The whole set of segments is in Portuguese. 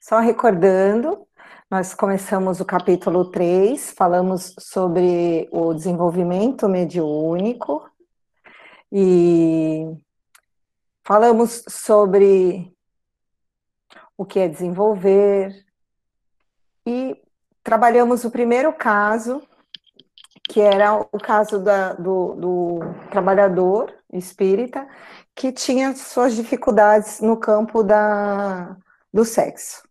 Só recordando, nós começamos o capítulo 3, falamos sobre o desenvolvimento mediúnico e falamos sobre o que é desenvolver e trabalhamos o primeiro caso, que era o caso da, do, do trabalhador espírita que tinha suas dificuldades no campo da, do sexo.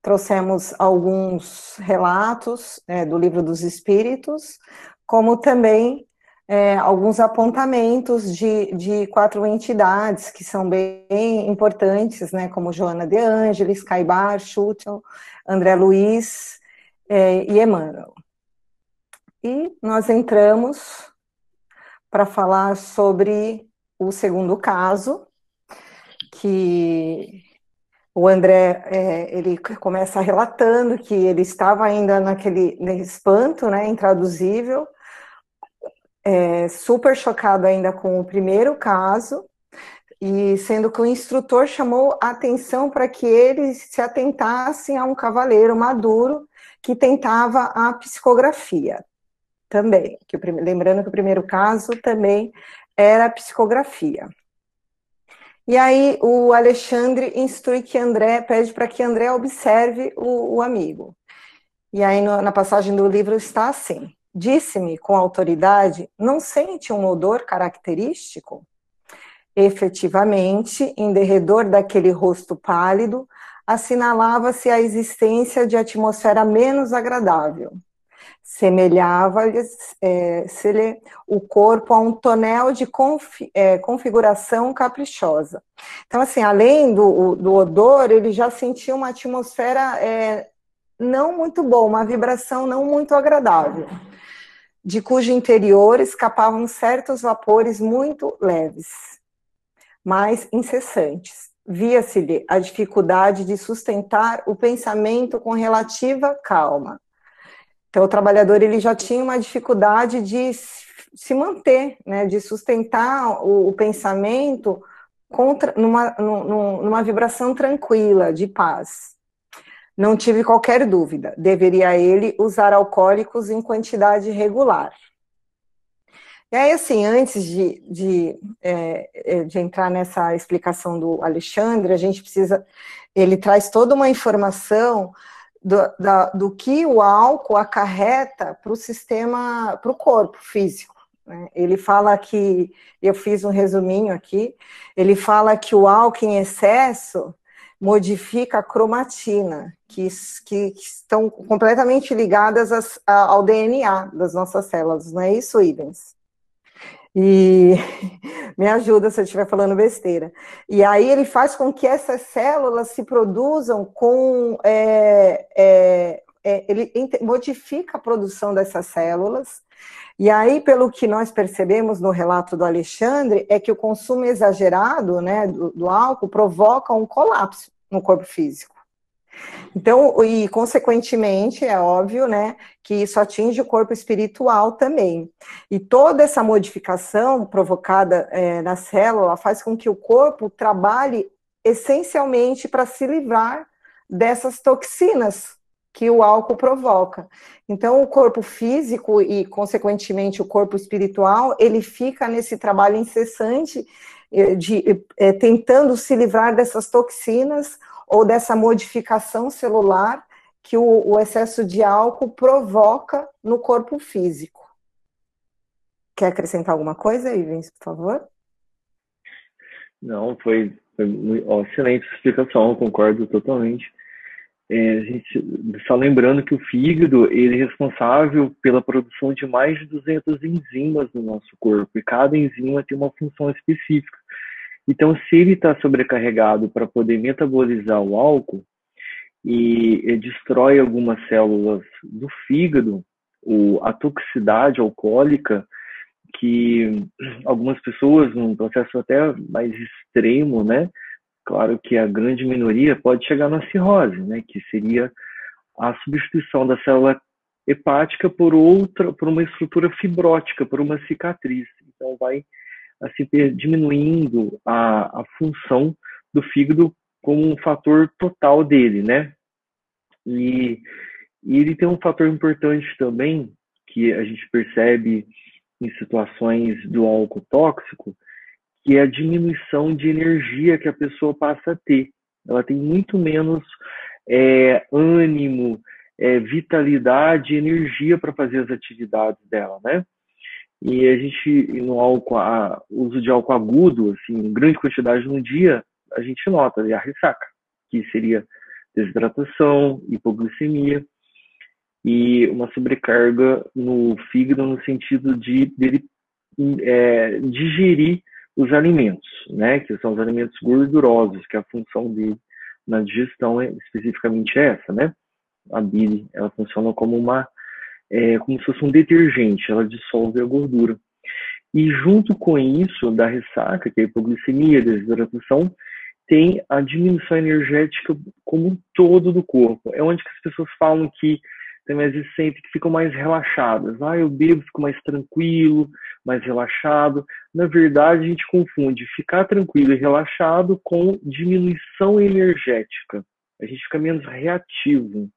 Trouxemos alguns relatos é, do livro dos Espíritos, como também é, alguns apontamentos de, de quatro entidades que são bem importantes, né, como Joana de Ângeles, Caibar, Schutel, André Luiz é, e Emmanuel. E nós entramos para falar sobre o segundo caso, que o André é, ele começa relatando que ele estava ainda naquele espanto, né, intraduzível, é, super chocado ainda com o primeiro caso, e sendo que o instrutor chamou a atenção para que eles se atentassem a um cavaleiro maduro que tentava a psicografia também. Que o, lembrando que o primeiro caso também era a psicografia. E aí o Alexandre instrui que André, pede para que André observe o, o amigo. E aí no, na passagem do livro está assim: Disse-me com autoridade, não sente um odor característico? Efetivamente, em derredor daquele rosto pálido, assinalava-se a existência de atmosfera menos agradável semelhava-lhe é, o corpo a um tonel de confi, é, configuração caprichosa. Então, assim, além do, do odor, ele já sentia uma atmosfera é, não muito boa, uma vibração não muito agradável, de cujo interior escapavam certos vapores muito leves, mas incessantes. Via-se-lhe a dificuldade de sustentar o pensamento com relativa calma então, o trabalhador ele já tinha uma dificuldade de se manter, né, de sustentar o, o pensamento contra, numa, numa vibração tranquila, de paz. Não tive qualquer dúvida, deveria ele usar alcoólicos em quantidade regular. E aí, assim, antes de, de, é, é de entrar nessa explicação do Alexandre, a gente precisa. Ele traz toda uma informação do, da, do que o álcool acarreta para o sistema, para o corpo físico. Né? Ele fala que, eu fiz um resuminho aqui, ele fala que o álcool em excesso modifica a cromatina, que, que, que estão completamente ligadas as, ao DNA das nossas células, não é isso, Ivens? E me ajuda se eu estiver falando besteira. E aí ele faz com que essas células se produzam com. É, é, é, ele modifica a produção dessas células. E aí, pelo que nós percebemos no relato do Alexandre, é que o consumo exagerado né, do, do álcool provoca um colapso no corpo físico. Então, e consequentemente, é óbvio, né, que isso atinge o corpo espiritual também. E toda essa modificação provocada é, na célula faz com que o corpo trabalhe essencialmente para se livrar dessas toxinas que o álcool provoca. Então, o corpo físico e, consequentemente, o corpo espiritual, ele fica nesse trabalho incessante é, de, é, tentando se livrar dessas toxinas ou dessa modificação celular que o, o excesso de álcool provoca no corpo físico. Quer acrescentar alguma coisa, Ivens, por favor? Não, foi, foi excelente explicação, concordo totalmente. É, gente, só lembrando que o fígado ele é responsável pela produção de mais de 200 enzimas no nosso corpo, e cada enzima tem uma função específica. Então, se ele está sobrecarregado para poder metabolizar o álcool e, destrói algumas células do fígado, o, a toxicidade alcoólica, que algumas pessoas, num processo até mais extremo, né? Claro que a grande minoria pode chegar na cirrose, né? Que seria a substituição da célula hepática por outra, por uma estrutura fibrótica, por uma cicatriz. Então, vai assim, diminuindo a, a função do fígado como um fator total dele, né? E, e ele tem um fator importante também que a gente percebe em situações do álcool tóxico, que é a diminuição de energia que a pessoa passa a ter. Ela tem muito menos é, ânimo, é, vitalidade, energia para fazer as atividades dela, né? E a gente, no álcool, a, uso de álcool agudo, assim, em grande quantidade no dia, a gente nota a ressaca, que seria desidratação, hipoglicemia e uma sobrecarga no fígado no sentido de dele é, digerir os alimentos, né, que são os alimentos gordurosos, que a função dele na digestão é especificamente essa, né? A bile, ela funciona como uma é, como se fosse um detergente, ela dissolve a gordura. E junto com isso, da ressaca, que é a hipoglicemia, a desidratação, tem a diminuição energética como um todo do corpo. É onde as pessoas falam que tem mais sentem que ficam mais relaxadas. Ah, eu bebo, fico mais tranquilo, mais relaxado. Na verdade, a gente confunde ficar tranquilo e relaxado com diminuição energética. A gente fica menos reativo.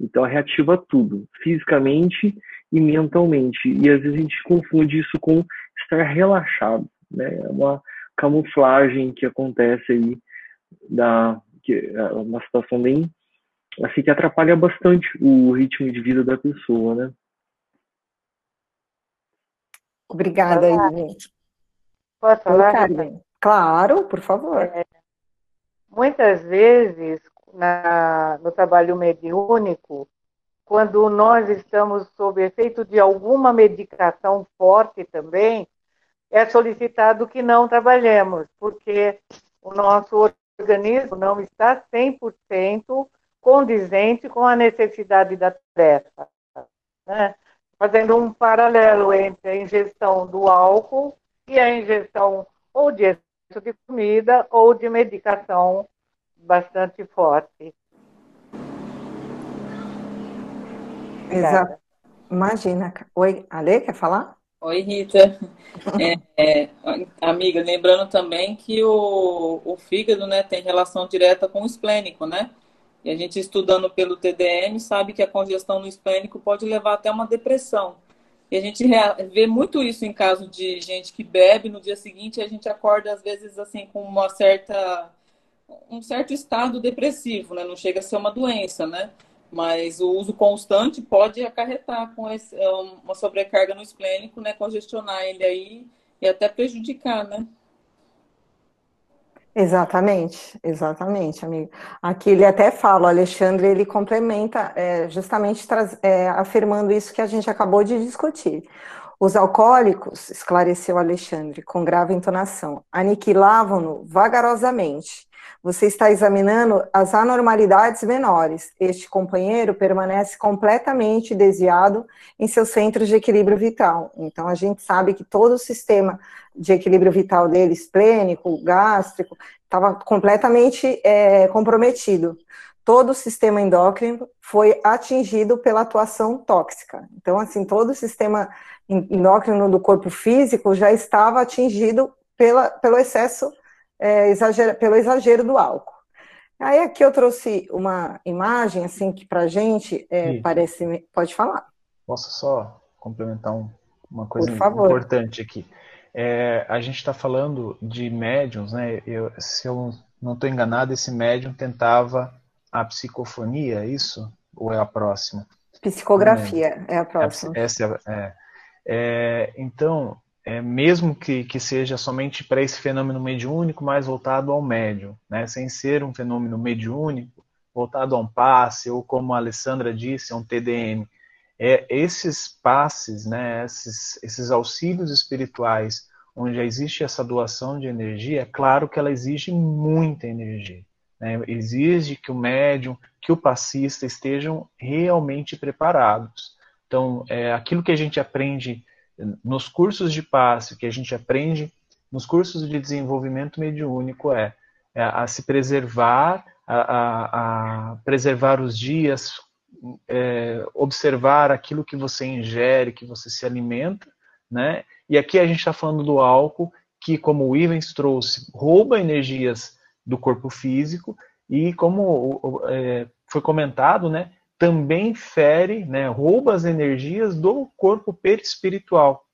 Então, reativa tudo, fisicamente e mentalmente. E às vezes a gente confunde isso com estar relaxado. Né? É uma camuflagem que acontece aí, da, que é uma situação bem assim que atrapalha bastante o ritmo de vida da pessoa, né? Obrigada, gente. Posso falar? claro, por favor. É, muitas vezes, na, no trabalho mediúnico, quando nós estamos sob efeito de alguma medicação forte também, é solicitado que não trabalhemos, porque o nosso organismo não está 100% condizente com a necessidade da tarefa. Né? Fazendo um paralelo entre a ingestão do álcool e a ingestão ou de excesso de comida ou de medicação bastante forte. Exato. Imagina. Oi, Ale, quer falar? Oi, Rita. É, é, amiga, lembrando também que o, o fígado né, tem relação direta com o esplênico, né? E a gente estudando pelo TDM sabe que a congestão no esplênico pode levar até uma depressão. E a gente vê muito isso em caso de gente que bebe no dia seguinte, a gente acorda às vezes assim com uma certa um certo estado depressivo, né? Não chega a ser uma doença, né? Mas o uso constante pode acarretar com esse, é, uma sobrecarga no esplênico, né? Congestionar ele aí e até prejudicar, né? Exatamente, exatamente, amigo. Aqui ele até fala, o Alexandre, ele complementa é, justamente traz, é, afirmando isso que a gente acabou de discutir. Os alcoólicos, esclareceu Alexandre, com grave entonação, aniquilavam-no vagarosamente. Você está examinando as anormalidades menores. Este companheiro permanece completamente desviado em seus centros de equilíbrio vital. Então, a gente sabe que todo o sistema de equilíbrio vital dele, esplênico, gástrico, estava completamente é, comprometido. Todo o sistema endócrino foi atingido pela atuação tóxica. Então, assim, todo o sistema endócrino do corpo físico já estava atingido pela, pelo excesso, é, exagero, pelo exagero do álcool. Aí aqui eu trouxe uma imagem, assim, que pra gente é, parece... Pode falar. Posso só complementar um, uma coisa importante aqui? É, a gente está falando de médiums, né? Eu, se eu não estou enganado, esse médium tentava a psicofonia, é isso? Ou é a próxima? Psicografia é a próxima. Essa é, é, é, então, é, mesmo que, que seja somente para esse fenômeno mediúnico, mais voltado ao médium, né? sem ser um fenômeno mediúnico, voltado a um passe, ou como a Alessandra disse, a um TDM, é, esses passes, né, esses, esses auxílios espirituais, onde existe essa doação de energia, é claro que ela exige muita energia. Né? Exige que o médium, que o passista estejam realmente preparados. Então, é, aquilo que a gente aprende nos cursos de passe, que a gente aprende nos cursos de desenvolvimento mediúnico é, é a se preservar, a, a, a preservar os dias é, observar aquilo que você ingere, que você se alimenta, né? E aqui a gente está falando do álcool, que, como o Ivens trouxe, rouba energias do corpo físico e, como é, foi comentado, né, também fere, né, rouba as energias do corpo perispiritual.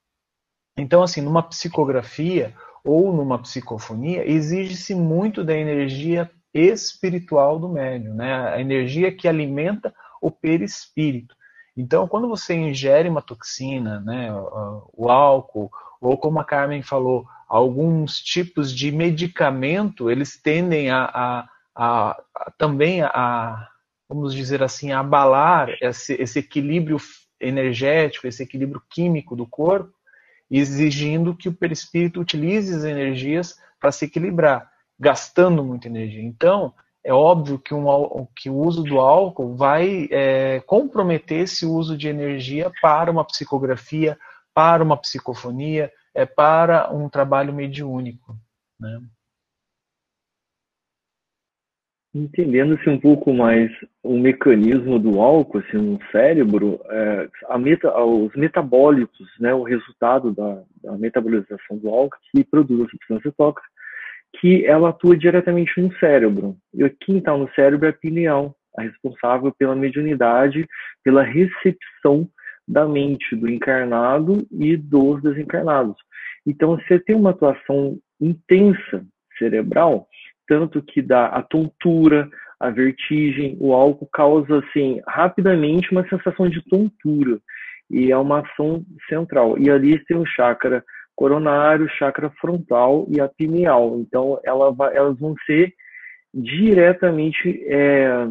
Então, assim, numa psicografia ou numa psicofonia, exige-se muito da energia espiritual do médium, né? a energia que alimenta o perispírito. Então, quando você ingere uma toxina, né, o álcool, ou como a Carmen falou, alguns tipos de medicamento, eles tendem a, a, a, a também a, vamos dizer assim, abalar esse, esse equilíbrio energético, esse equilíbrio químico do corpo, exigindo que o perispírito utilize as energias para se equilibrar, gastando muita energia. Então, é óbvio que, um, que o uso do álcool vai é, comprometer esse uso de energia para uma psicografia, para uma psicofonia, é, para um trabalho mediúnico. Né? Entendendo-se um pouco mais o mecanismo do álcool assim, no cérebro, é, meta, os metabólitos, né, o resultado da, da, metabolização do álcool que produz a substância tóxica, que ela atua diretamente no cérebro. E quem está no cérebro é a pineal, a responsável pela mediunidade, pela recepção da mente do encarnado e dos desencarnados. Então, você tem uma atuação intensa cerebral, tanto que dá a tontura, a vertigem, o álcool causa assim rapidamente uma sensação de tontura e é uma ação central. E ali tem o chakra coronário, chakra frontal e a pineal. Então ela vai, elas vão ser diretamente é,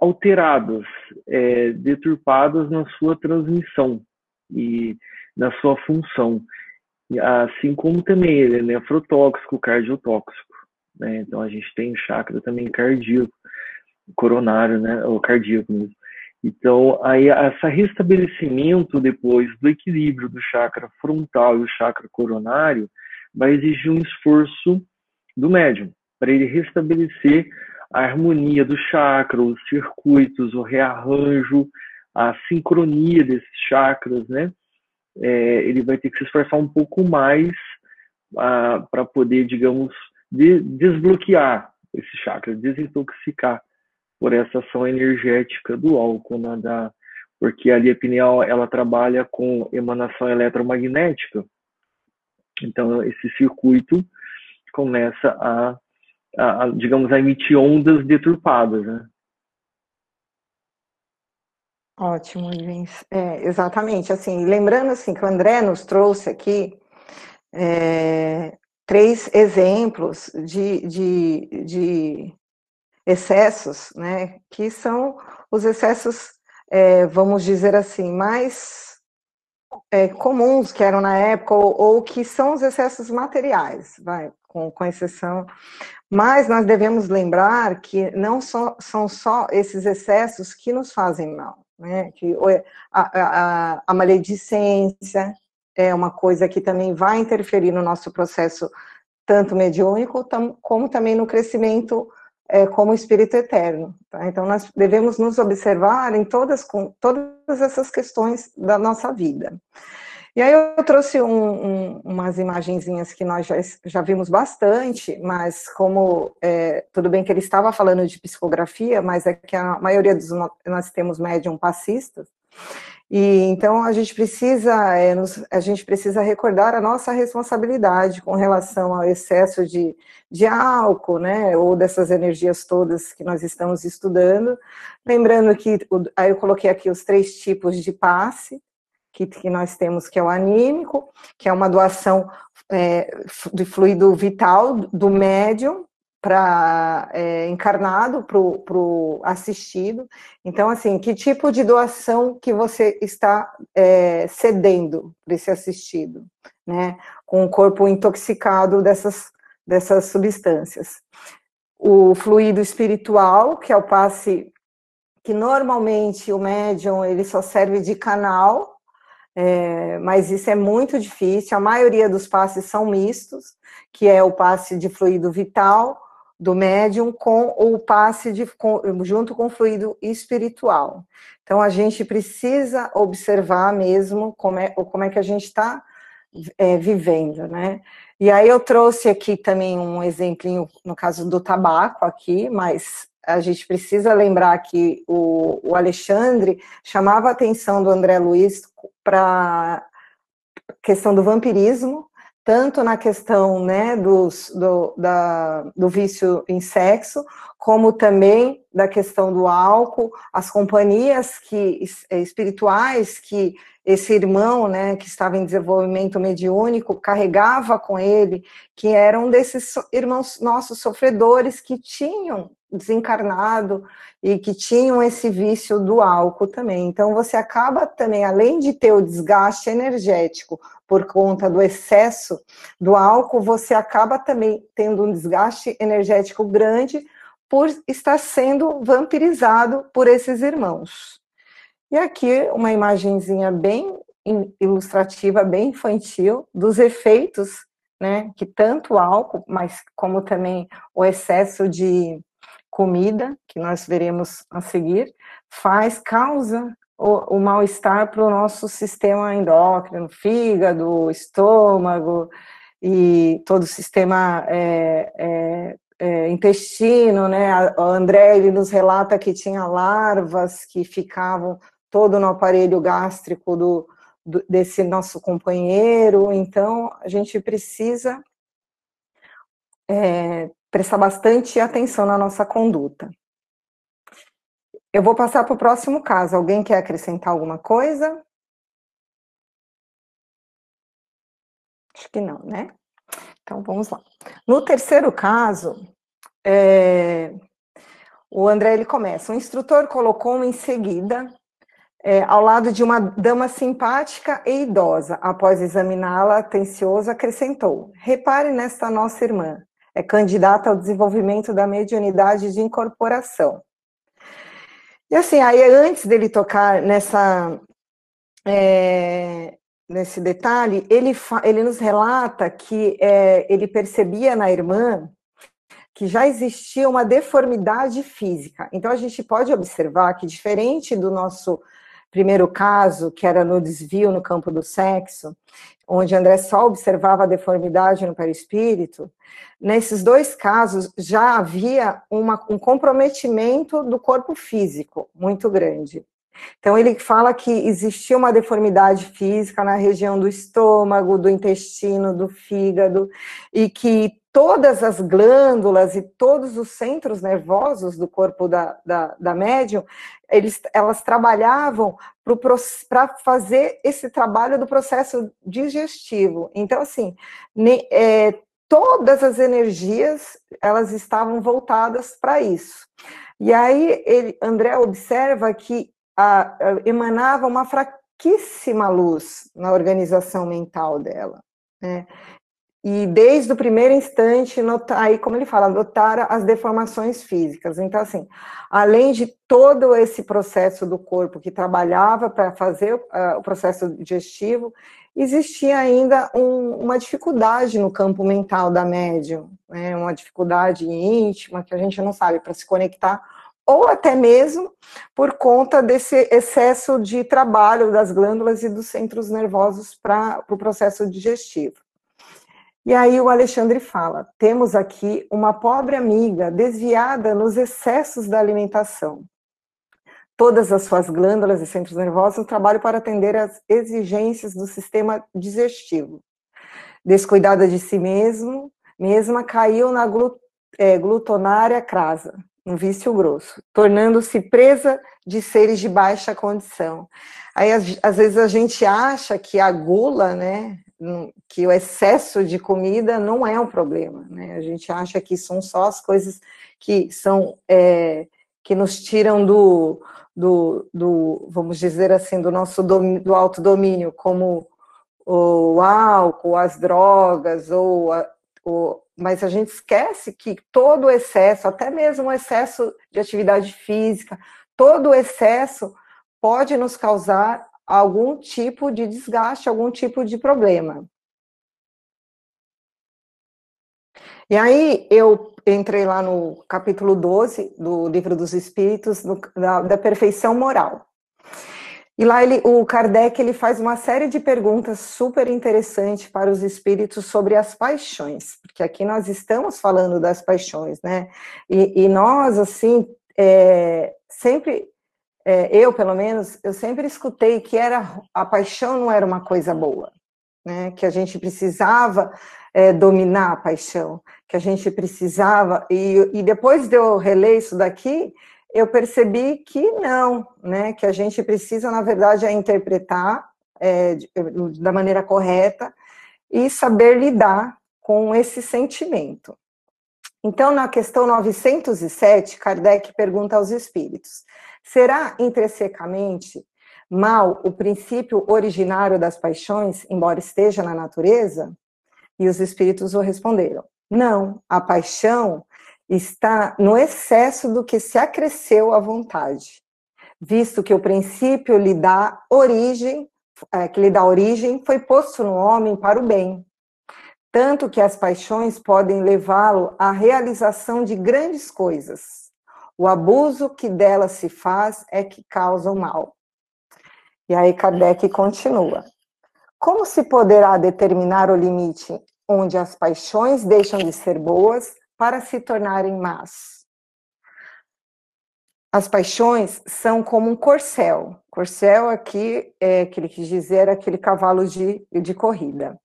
alteradas, é, deturpadas na sua transmissão e na sua função assim como também ele é nefrotóxico, cardiotóxico. Né? Então a gente tem o chakra também cardíaco, coronário, né? ou cardíaco mesmo. Então, aí, esse restabelecimento depois do equilíbrio do chakra frontal e o chakra coronário vai exigir um esforço do médium para ele restabelecer a harmonia do chakra, os circuitos, o rearranjo, a sincronia desses chakras, né? É, ele vai ter que se esforçar um pouco mais ah, para poder, digamos, de, desbloquear esse chakra, desintoxicar por essa ação energética do álcool, né, da, porque a pineal ela trabalha com emanação eletromagnética. Então esse circuito começa a, a, a digamos, a emitir ondas deturpadas, né? Ótimo, Luiz. É, exatamente. Assim, lembrando assim que o André nos trouxe aqui é, três exemplos de, de, de, excessos, né? Que são os excessos, é, vamos dizer assim, mais é, comuns que eram na época ou, ou, que são os excessos materiais, vai, com, com exceção. Mas nós devemos lembrar que não só, são só esses excessos que nos fazem mal né? Que a, a, a maledicência é uma coisa que também vai interferir no nosso processo tanto mediúnico como também no crescimento é, como espírito eterno. Tá? Então nós devemos nos observar em todas todas essas questões da nossa vida. E aí eu trouxe um, um, umas imagenzinhas que nós já, já vimos bastante, mas como, é, tudo bem que ele estava falando de psicografia, mas é que a maioria dos, nós temos médium passistas, e então a gente precisa, é, nos, a gente precisa recordar a nossa responsabilidade com relação ao excesso de, de álcool, né, ou dessas energias todas que nós estamos estudando, lembrando que, aí eu coloquei aqui os três tipos de passe, que, que nós temos, que é o anímico, que é uma doação é, de fluido vital do médium para é, encarnado para o assistido. Então, assim, que tipo de doação que você está é, cedendo para esse assistido, né? Com o corpo intoxicado dessas, dessas substâncias. O fluido espiritual, que é o passe que normalmente o médium ele só serve de canal é, mas isso é muito difícil. A maioria dos passes são mistos, que é o passe de fluido vital do médium com o passe de, com, junto com o fluido espiritual. Então a gente precisa observar mesmo como é, como é que a gente está é, vivendo, né? E aí eu trouxe aqui também um exemplinho no caso do tabaco aqui, mas a gente precisa lembrar que o, o Alexandre chamava a atenção do André Luiz para a questão do vampirismo, tanto na questão né, dos, do, da, do vício em sexo, como também da questão do álcool, as companhias que, espirituais que esse irmão, né, que estava em desenvolvimento mediúnico, carregava com ele, que eram desses irmãos nossos sofredores que tinham desencarnado e que tinham esse vício do álcool também. Então você acaba também, além de ter o desgaste energético por conta do excesso do álcool, você acaba também tendo um desgaste energético grande por estar sendo vampirizado por esses irmãos. E aqui uma imagenzinha bem ilustrativa, bem infantil, dos efeitos, né, que tanto o álcool, mas como também o excesso de comida, que nós veremos a seguir, faz, causa o, o mal-estar para o nosso sistema endócrino, fígado, estômago e todo o sistema é, é, é, intestino, né? O André ele nos relata que tinha larvas que ficavam todo no aparelho gástrico do, do, desse nosso companheiro, então a gente precisa é, prestar bastante atenção na nossa conduta. Eu vou passar para o próximo caso. Alguém quer acrescentar alguma coisa? Acho que não, né? Então vamos lá. No terceiro caso, é, o André ele começa. O instrutor colocou-me em seguida é, ao lado de uma dama simpática e idosa. Após examiná-la atencioso, acrescentou: Repare nesta nossa irmã. É candidata ao desenvolvimento da mediunidade de incorporação. E assim, aí antes dele tocar nessa é, nesse detalhe, ele, ele nos relata que é, ele percebia na irmã que já existia uma deformidade física. Então a gente pode observar que diferente do nosso primeiro caso, que era no desvio no campo do sexo, onde André só observava a deformidade no perispírito, nesses dois casos já havia uma, um comprometimento do corpo físico muito grande. Então, ele fala que existia uma deformidade física na região do estômago, do intestino, do fígado, e que todas as glândulas e todos os centros nervosos do corpo da, da, da médium, eles, elas trabalhavam para fazer esse trabalho do processo digestivo. Então, assim, ne, é, todas as energias, elas estavam voltadas para isso. E aí, ele, André observa que a, a, emanava uma fraquíssima luz na organização mental dela. Né? E desde o primeiro instante, notar, aí como ele fala, notar as deformações físicas. Então, assim, além de todo esse processo do corpo que trabalhava para fazer uh, o processo digestivo, existia ainda um, uma dificuldade no campo mental da médium, né, uma dificuldade íntima que a gente não sabe para se conectar, ou até mesmo por conta desse excesso de trabalho das glândulas e dos centros nervosos para o pro processo digestivo. E aí o Alexandre fala: temos aqui uma pobre amiga desviada nos excessos da alimentação. Todas as suas glândulas e centros nervosos trabalham para atender às exigências do sistema digestivo. Descuidada de si mesmo, mesma caiu na é, glutonária crasa, um vício grosso, tornando-se presa de seres de baixa condição. Aí, às vezes, a gente acha que a gula, né, que o excesso de comida não é um problema, né? A gente acha que são só as coisas que são é, que nos tiram do, do, do, vamos dizer assim, do nosso dom, do autodomínio, como o álcool, as drogas, ou, a, o, mas a gente esquece que todo o excesso, até mesmo o excesso de atividade física, todo o excesso pode nos causar algum tipo de desgaste, algum tipo de problema. E aí eu entrei lá no capítulo 12 do Livro dos Espíritos, do, da, da perfeição moral. E lá ele, o Kardec ele faz uma série de perguntas super interessantes para os espíritos sobre as paixões, porque aqui nós estamos falando das paixões, né? E, e nós, assim, é, sempre, é, eu pelo menos, eu sempre escutei que era a paixão não era uma coisa boa, né? Que a gente precisava é, dominar a paixão, que a gente precisava, e, e depois de eu reler isso daqui, eu percebi que não, né? Que a gente precisa, na verdade, é interpretar é, da maneira correta e saber lidar com esse sentimento. Então, na questão 907, Kardec pergunta aos espíritos: será intrinsecamente mal o princípio originário das paixões, embora esteja na natureza? E os espíritos o responderam: não, a paixão está no excesso do que se acresceu à vontade, visto que o princípio lhe dá origem, é, que lhe dá origem, foi posto no homem para o bem, tanto que as paixões podem levá-lo à realização de grandes coisas. O abuso que delas se faz é que causa o mal. E aí Kardec continua. Como se poderá determinar o limite onde as paixões deixam de ser boas para se tornarem más. As paixões são como um corcel. Corcel aqui é que ele quis dizer aquele cavalo de, de corrida,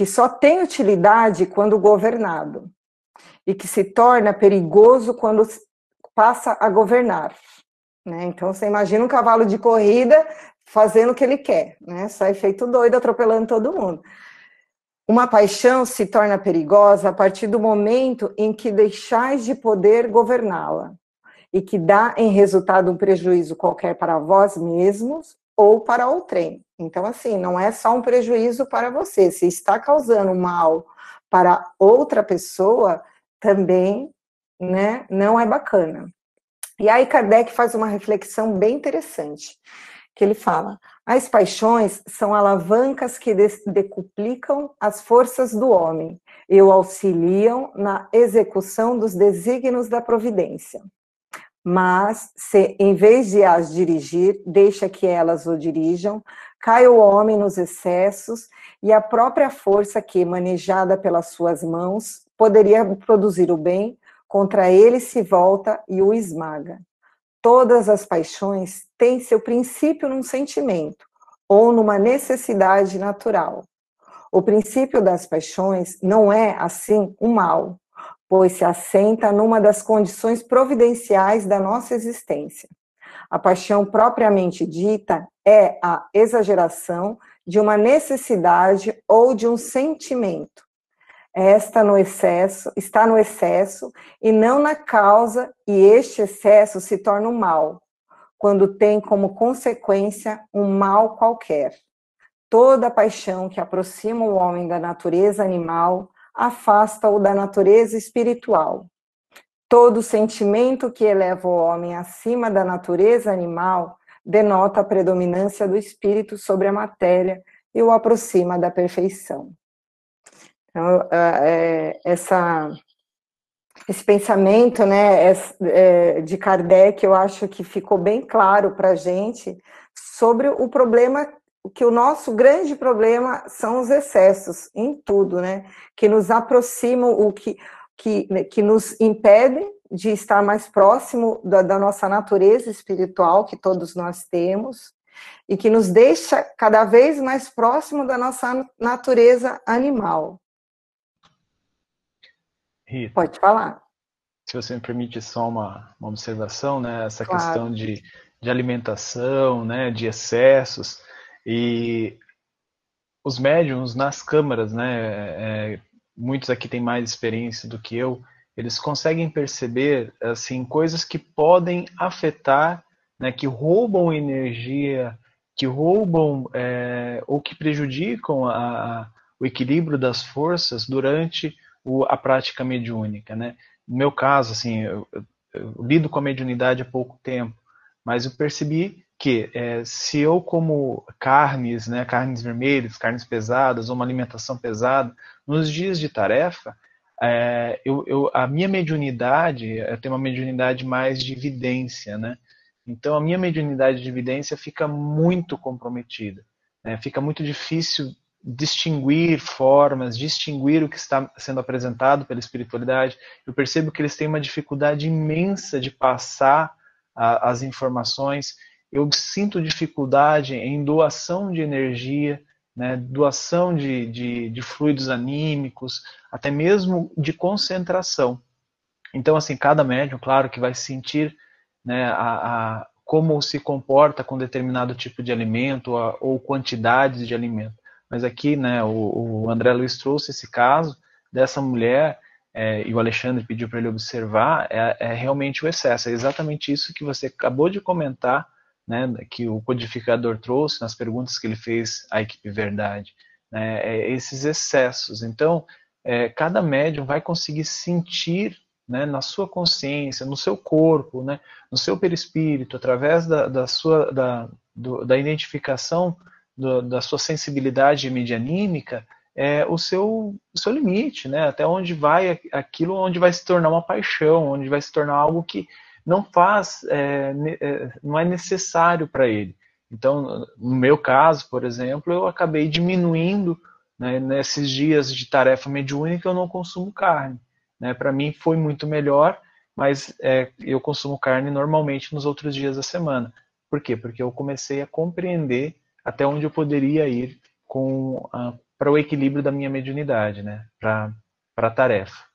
que só tem utilidade quando governado e que se torna perigoso quando passa a governar. Né? Então você imagina um cavalo de corrida fazendo o que ele quer, né? sai feito doido atropelando todo mundo. Uma paixão se torna perigosa a partir do momento em que deixais de poder governá-la e que dá em resultado um prejuízo qualquer para vós mesmos ou para outrem. Então, assim, não é só um prejuízo para você. Se está causando mal para outra pessoa, também né, não é bacana. E aí Kardec faz uma reflexão bem interessante, que ele fala: as paixões são alavancas que decuplicam as forças do homem e o auxiliam na execução dos desígnios da providência. Mas, se em vez de as dirigir, deixa que elas o dirijam, cai o homem nos excessos e a própria força que, manejada pelas suas mãos, poderia produzir o bem, contra ele se volta e o esmaga. Todas as paixões têm seu princípio num sentimento ou numa necessidade natural. O princípio das paixões não é, assim, um mal, pois se assenta numa das condições providenciais da nossa existência. A paixão propriamente dita é a exageração de uma necessidade ou de um sentimento, esta no excesso, está no excesso e não na causa, e este excesso se torna um mal, quando tem como consequência um mal qualquer. Toda paixão que aproxima o homem da natureza animal afasta-o da natureza espiritual. Todo sentimento que eleva o homem acima da natureza animal denota a predominância do espírito sobre a matéria e o aproxima da perfeição. Então, é, essa, esse pensamento né, é, de Kardec, eu acho que ficou bem claro para a gente sobre o problema, que o nosso grande problema são os excessos em tudo, né? Que nos aproximam, o que, que, que nos impedem de estar mais próximo da, da nossa natureza espiritual, que todos nós temos, e que nos deixa cada vez mais próximo da nossa natureza animal. Rita, Pode falar. Se você me permite só uma, uma observação, né? Essa claro. questão de, de alimentação, né? De excessos e os médiums nas câmaras, né? É, muitos aqui têm mais experiência do que eu. Eles conseguem perceber assim coisas que podem afetar, né? Que roubam energia, que roubam é, ou que prejudicam a, a, o equilíbrio das forças durante o, a prática mediúnica, né? No meu caso, assim, eu, eu, eu, lido com a mediunidade há pouco tempo, mas eu percebi que é, se eu como carnes, né, carnes vermelhas, carnes pesadas, ou uma alimentação pesada, nos dias de tarefa, é, eu, eu, a minha mediunidade, eu tenho uma mediunidade mais de evidência, né? Então a minha mediunidade de evidência fica muito comprometida. Né? Fica muito difícil distinguir formas, distinguir o que está sendo apresentado pela espiritualidade. Eu percebo que eles têm uma dificuldade imensa de passar a, as informações. Eu sinto dificuldade em doação de energia, né, doação de, de, de fluidos anímicos, até mesmo de concentração. Então, assim, cada médium, claro, que vai sentir né, a, a, como se comporta com determinado tipo de alimento a, ou quantidades de alimento. Mas aqui, né, o, o André Luiz trouxe esse caso dessa mulher é, e o Alexandre pediu para ele observar, é, é, realmente o excesso. É exatamente isso que você acabou de comentar, né, que o codificador trouxe nas perguntas que ele fez à equipe Verdade. Né, é esses excessos. Então, é, cada médium vai conseguir sentir né, na sua consciência, no seu corpo, né, no seu perispírito, através da, da sua da, do, da identificação do, da sua sensibilidade medianímica, é, o, seu, o seu limite, né, até onde vai aquilo, onde vai se tornar uma paixão, onde vai se tornar algo que não faz, é, é não é necessário para ele. Então, no meu caso, por exemplo, eu acabei diminuindo né, nesses dias de tarefa mediúnica, eu não consumo carne. Né? Para mim foi muito melhor, mas é, eu consumo carne normalmente nos outros dias da semana. Por quê? Porque eu comecei a compreender até onde eu poderia ir com para o equilíbrio da minha mediunidade, né? Para a tarefa.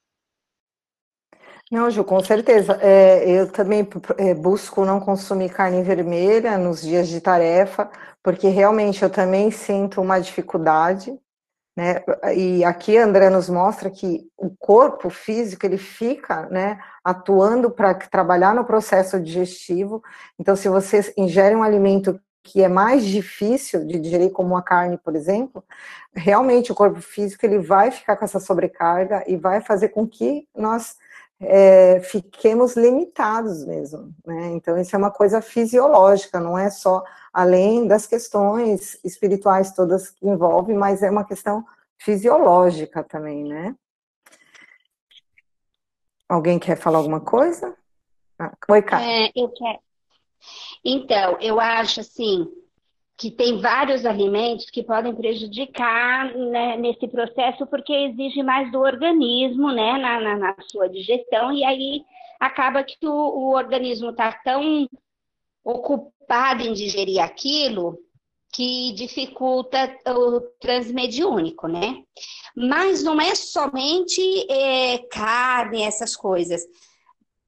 Não, Ju, com certeza. É, eu também é, busco não consumir carne vermelha nos dias de tarefa, porque realmente eu também sinto uma dificuldade né? E aqui André nos mostra que o corpo físico ele fica, né, atuando para trabalhar no processo digestivo. Então, se você ingere um alimento que é mais difícil de digerir, como a carne, por exemplo, realmente o corpo físico ele vai ficar com essa sobrecarga e vai fazer com que nós é, fiquemos limitados mesmo. Né? Então, isso é uma coisa fisiológica, não é só além das questões espirituais todas que envolvem, mas é uma questão fisiológica também, né? Alguém quer falar alguma coisa? Ah, oi, Cá. É, eu quero. Então, eu acho assim que tem vários alimentos que podem prejudicar né, nesse processo porque exige mais do organismo, né, na, na, na sua digestão e aí acaba que o, o organismo está tão ocupado em digerir aquilo que dificulta o transmediúnico, né? Mas não é somente é, carne, essas coisas.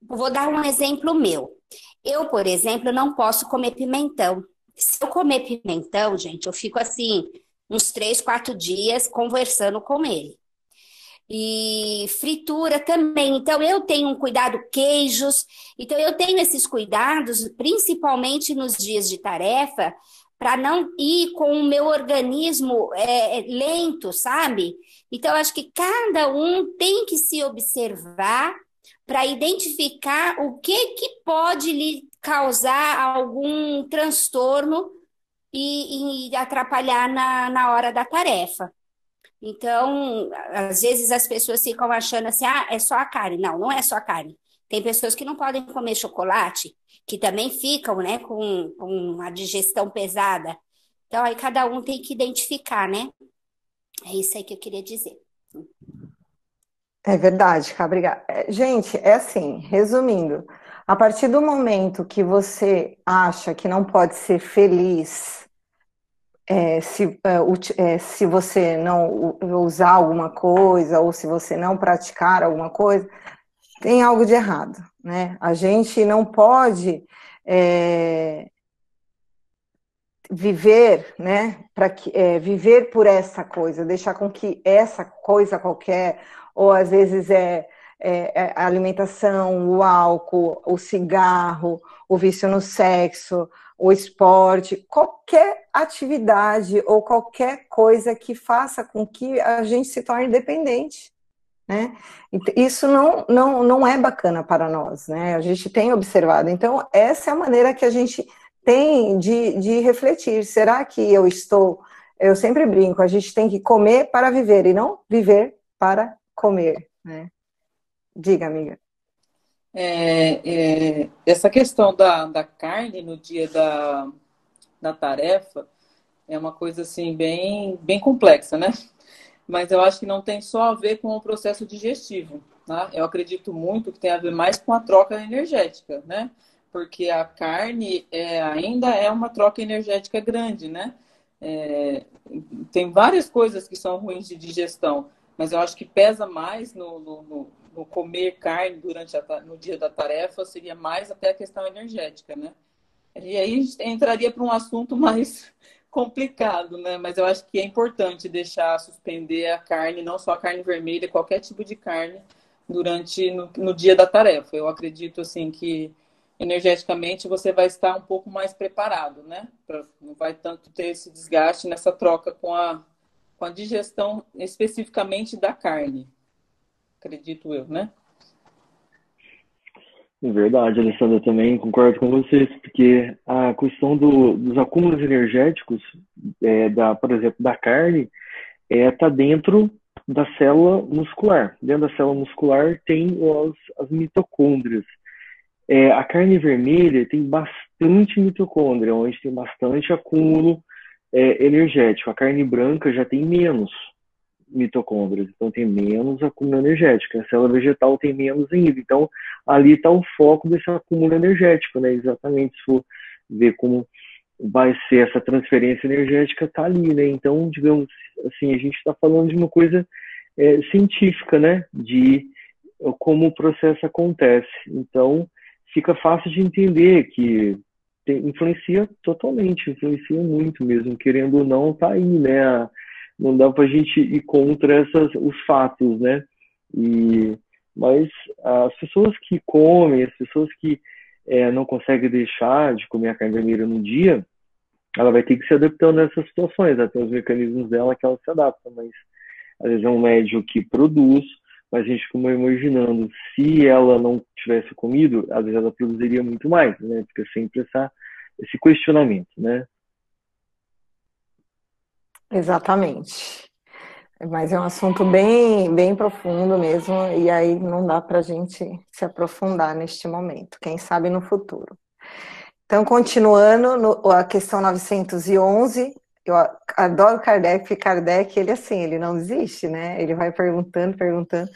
Vou dar um exemplo meu. Eu, por exemplo, não posso comer pimentão. Se eu comer pimentão, gente, eu fico assim, uns três, quatro dias conversando com ele e fritura também. Então, eu tenho um cuidado, queijos. Então, eu tenho esses cuidados, principalmente nos dias de tarefa, para não ir com o meu organismo é, é, lento, sabe? Então, acho que cada um tem que se observar para identificar o que, que pode lhe causar algum transtorno e, e atrapalhar na, na hora da tarefa. Então, às vezes as pessoas ficam achando assim, ah, é só a carne. Não, não é só a carne. Tem pessoas que não podem comer chocolate, que também ficam, né, com, com uma digestão pesada. Então, aí cada um tem que identificar, né? É isso aí que eu queria dizer. É verdade, obrigada. É, gente, é assim, resumindo, a partir do momento que você acha que não pode ser feliz é, se, é, é, se você não usar alguma coisa ou se você não praticar alguma coisa, tem algo de errado, né? A gente não pode é, viver, né? Para é, viver por essa coisa, deixar com que essa coisa qualquer, ou às vezes é, é, é a alimentação, o álcool, o cigarro, o vício no sexo, o esporte, qualquer atividade ou qualquer coisa que faça com que a gente se torne dependente. Né? Isso não, não, não é bacana para nós, né? A gente tem observado. Então, essa é a maneira que a gente tem de, de refletir. Será que eu estou. Eu sempre brinco, a gente tem que comer para viver e não viver para comer. Né? Diga, amiga. É, é, essa questão da, da carne no dia da, da tarefa é uma coisa assim bem, bem complexa, né? Mas eu acho que não tem só a ver com o processo digestivo. Tá? Eu acredito muito que tem a ver mais com a troca energética, né? Porque a carne é, ainda é uma troca energética grande, né? É, tem várias coisas que são ruins de digestão, mas eu acho que pesa mais no, no, no comer carne durante a, no dia da tarefa seria mais até a questão energética, né? E aí entraria para um assunto mais complicado, né? Mas eu acho que é importante deixar suspender a carne, não só a carne vermelha, qualquer tipo de carne durante no, no dia da tarefa. Eu acredito assim que energeticamente você vai estar um pouco mais preparado, né? Não vai tanto ter esse desgaste nessa troca com a, com a digestão especificamente da carne. Acredito eu, né? É verdade, Alessandra, também concordo com vocês, porque a questão do, dos acúmulos energéticos, é, da, por exemplo, da carne, está é, tá dentro da célula muscular. Dentro da célula muscular tem as, as mitocôndrias. É, a carne vermelha tem bastante mitocôndria, onde tem bastante acúmulo é, energético. A carne branca já tem menos mitocôndrias, então tem menos acúmulo energético. A célula vegetal tem menos ainda. Então, ali está o foco desse acúmulo energético, né? Exatamente, se for ver como vai ser essa transferência energética, está ali, né? Então, digamos assim, a gente está falando de uma coisa é, científica, né? De como o processo acontece. Então, fica fácil de entender que tem, influencia totalmente, influencia muito mesmo, querendo ou não, tá aí, né? Não dá para a gente ir contra essas, os fatos, né? E, mas as pessoas que comem, as pessoas que é, não conseguem deixar de comer a carne vermelha no dia, ela vai ter que se adaptando a essas situações, tem os mecanismos dela que ela se adapta, mas às vezes é um médio que produz, mas a gente ficou imaginando, se ela não tivesse comido, às vezes ela produziria muito mais, né? Fica sempre essa, esse questionamento, né? Exatamente. Mas é um assunto bem, bem profundo mesmo, e aí não dá para a gente se aprofundar neste momento, quem sabe no futuro. Então, continuando, no, a questão 911, eu adoro Kardec, porque Kardec, ele assim, ele não desiste, né? Ele vai perguntando, perguntando.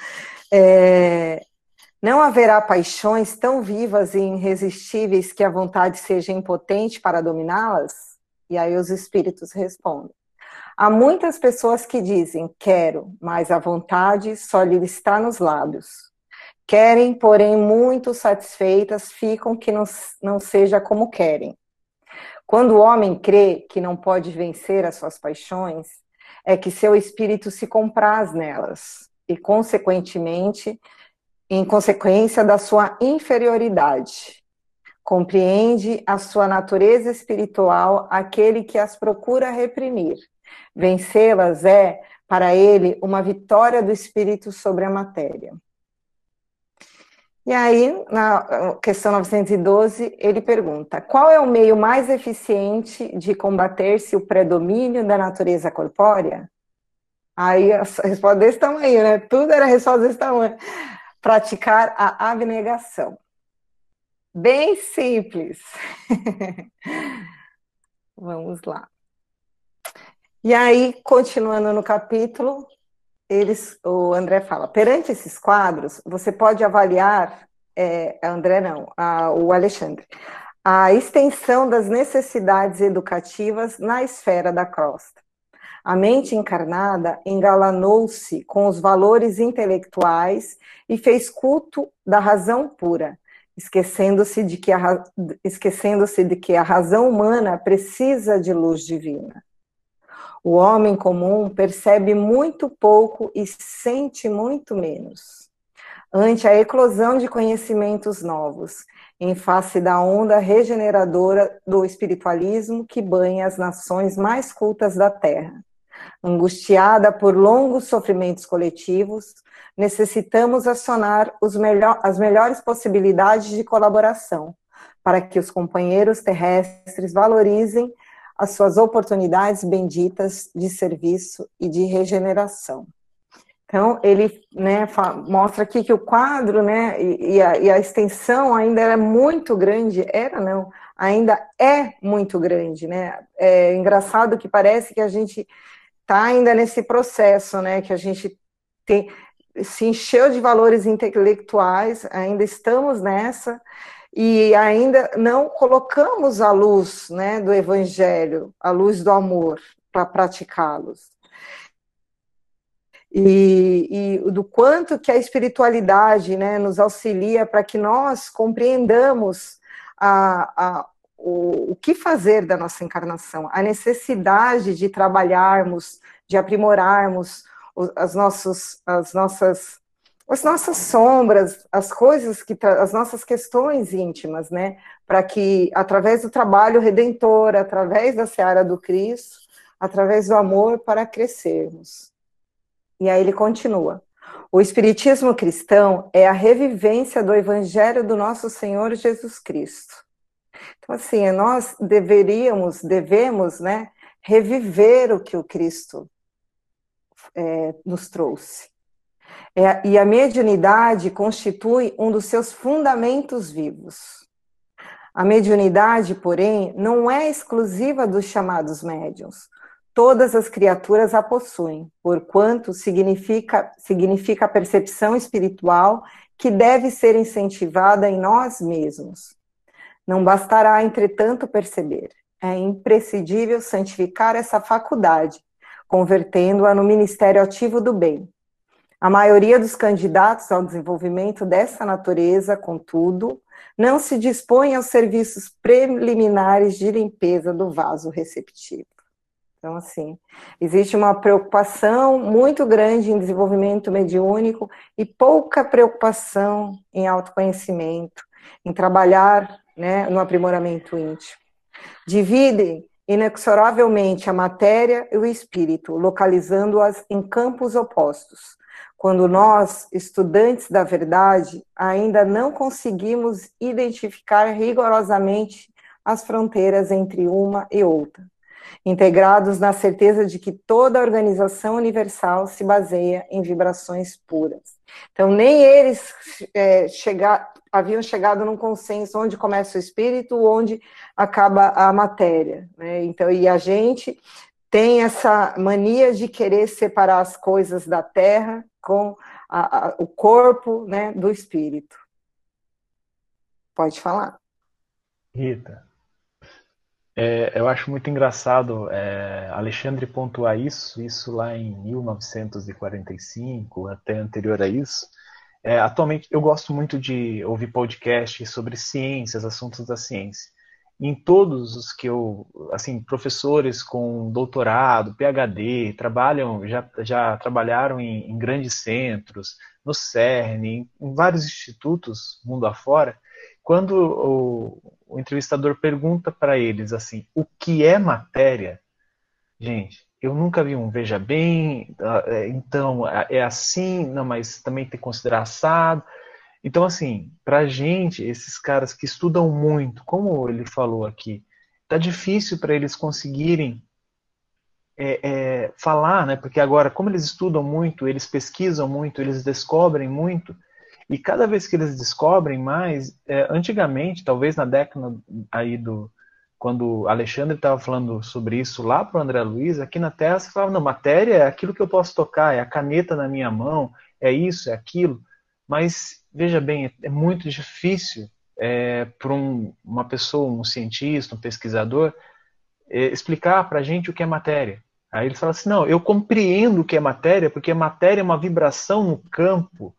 É, não haverá paixões tão vivas e irresistíveis que a vontade seja impotente para dominá-las? E aí os espíritos respondem. Há muitas pessoas que dizem quero, mas a vontade só lhe está nos lábios. Querem, porém, muito satisfeitas, ficam que não, não seja como querem. Quando o homem crê que não pode vencer as suas paixões, é que seu espírito se compraz nelas e, consequentemente, em consequência da sua inferioridade, compreende a sua natureza espiritual aquele que as procura reprimir. Vencê-las é, para ele, uma vitória do espírito sobre a matéria. E aí, na questão 912, ele pergunta: qual é o meio mais eficiente de combater-se o predomínio da natureza corpórea? Aí a resposta desse tamanho, né? Tudo era resposta desse tamanho. Praticar a abnegação. Bem simples. Vamos lá. E aí, continuando no capítulo, eles, o André fala, perante esses quadros, você pode avaliar, é, André não, a, o Alexandre, a extensão das necessidades educativas na esfera da crosta. A mente encarnada engalanou-se com os valores intelectuais e fez culto da razão pura, esquecendo-se de, que a, esquecendo-se de que a razão humana precisa de luz divina. O homem comum percebe muito pouco e sente muito menos. Ante a eclosão de conhecimentos novos, em face da onda regeneradora do espiritualismo que banha as nações mais cultas da Terra. Angustiada por longos sofrimentos coletivos, necessitamos acionar melhor, as melhores possibilidades de colaboração para que os companheiros terrestres valorizem as suas oportunidades benditas de serviço e de regeneração. Então, ele né, mostra aqui que o quadro né, e, a, e, a, extensão ainda era muito grande, era não, ainda é muito grande. Né? É engraçado que parece que a gente está ainda nesse processo, né, que a gente tem, se encheu de valores intelectuais, ainda estamos nessa, e ainda não colocamos a luz né, do Evangelho, a luz do amor, para praticá-los. E, e, do quanto que a espiritualidade né, nos auxilia para que nós compreendamos a, a, o, o que fazer da nossa encarnação, a necessidade de trabalharmos, de aprimorarmos as, nossos, as nossas as nossas sombras, as coisas que as nossas questões íntimas, né, para que através do trabalho redentor, através da seara do Cristo, através do amor, para crescermos. E aí ele continua. O Espiritismo cristão é a revivência do Evangelho do nosso Senhor Jesus Cristo. Então, assim, nós deveríamos, devemos, né, reviver o que o Cristo é, nos trouxe. É, e a mediunidade constitui um dos seus fundamentos vivos. A mediunidade, porém, não é exclusiva dos chamados médiums todas as criaturas a possuem, porquanto significa, significa a percepção espiritual que deve ser incentivada em nós mesmos. Não bastará, entretanto, perceber. É imprescindível santificar essa faculdade, convertendo-a no ministério ativo do bem. A maioria dos candidatos ao desenvolvimento dessa natureza, contudo, não se dispõe aos serviços preliminares de limpeza do vaso receptivo. Então, assim, existe uma preocupação muito grande em desenvolvimento mediúnico e pouca preocupação em autoconhecimento, em trabalhar né, no aprimoramento íntimo. Dividem inexoravelmente a matéria e o espírito, localizando-as em campos opostos. Quando nós, estudantes da verdade, ainda não conseguimos identificar rigorosamente as fronteiras entre uma e outra integrados na certeza de que toda a organização universal se baseia em vibrações puras. Então, nem eles é, chegar, haviam chegado num consenso onde começa o espírito, onde acaba a matéria. Né? Então, e a gente tem essa mania de querer separar as coisas da terra com a, a, o corpo né, do espírito. Pode falar. Rita, é, eu acho muito engraçado é, Alexandre pontuar isso, isso lá em 1945, até anterior a isso. É, atualmente, eu gosto muito de ouvir podcasts sobre ciências, assuntos da ciência. Em todos os que eu, assim, professores com doutorado, PhD, trabalham, já, já trabalharam em, em grandes centros, no CERN, em, em vários institutos mundo afora, quando o, o entrevistador pergunta para eles assim, o que é matéria? Gente, eu nunca vi um veja bem, ah, é, então é assim, não, mas também tem que considerar assado. Então, assim, para gente, esses caras que estudam muito, como ele falou aqui, tá difícil para eles conseguirem é, é, falar, né? Porque agora, como eles estudam muito, eles pesquisam muito, eles descobrem muito, e cada vez que eles descobrem mais, é, antigamente, talvez na década aí do quando Alexandre estava falando sobre isso lá para o André Luiz, aqui na Terra você falava, não, matéria é aquilo que eu posso tocar, é a caneta na minha mão, é isso, é aquilo. Mas veja bem, é, muito difícil é, para um, uma pessoa, um cientista, um pesquisador, é, explicar para a gente o que é matéria. Aí ele fala assim, não, eu compreendo o que é matéria, porque matéria é uma vibração no campo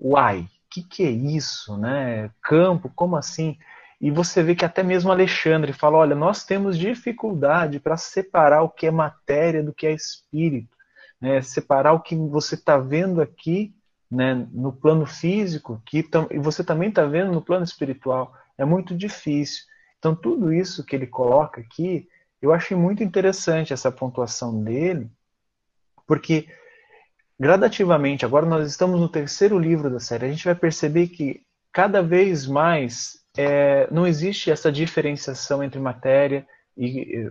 uai, o que, que é isso, né? Campo, como assim? E você vê que até mesmo Alexandre fala: olha, nós temos dificuldade para separar o que é matéria do que é espírito, né? separar o que você está vendo aqui né, no plano físico que e você também está vendo no plano espiritual. É muito difícil. Então, tudo isso que ele coloca aqui, eu achei muito interessante essa pontuação dele, porque gradativamente, agora nós estamos no terceiro livro da série, a gente vai perceber que cada vez mais é, não existe essa diferenciação entre matéria e,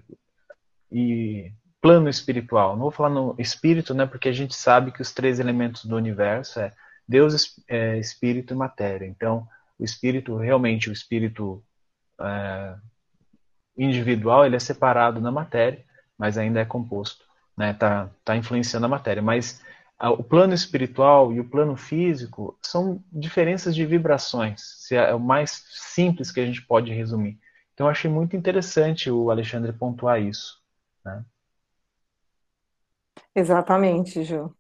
e plano espiritual. Não vou falar no espírito, né, porque a gente sabe que os três elementos do universo é Deus, é, espírito e matéria. Então, o espírito, realmente, o espírito é, individual, ele é separado da matéria, mas ainda é composto, né, tá, tá influenciando a matéria. Mas a, o plano espiritual e o plano físico são diferenças de vibrações, se é o mais simples que a gente pode resumir. Então, eu achei muito interessante o Alexandre pontuar isso. Né? Exatamente, Ju.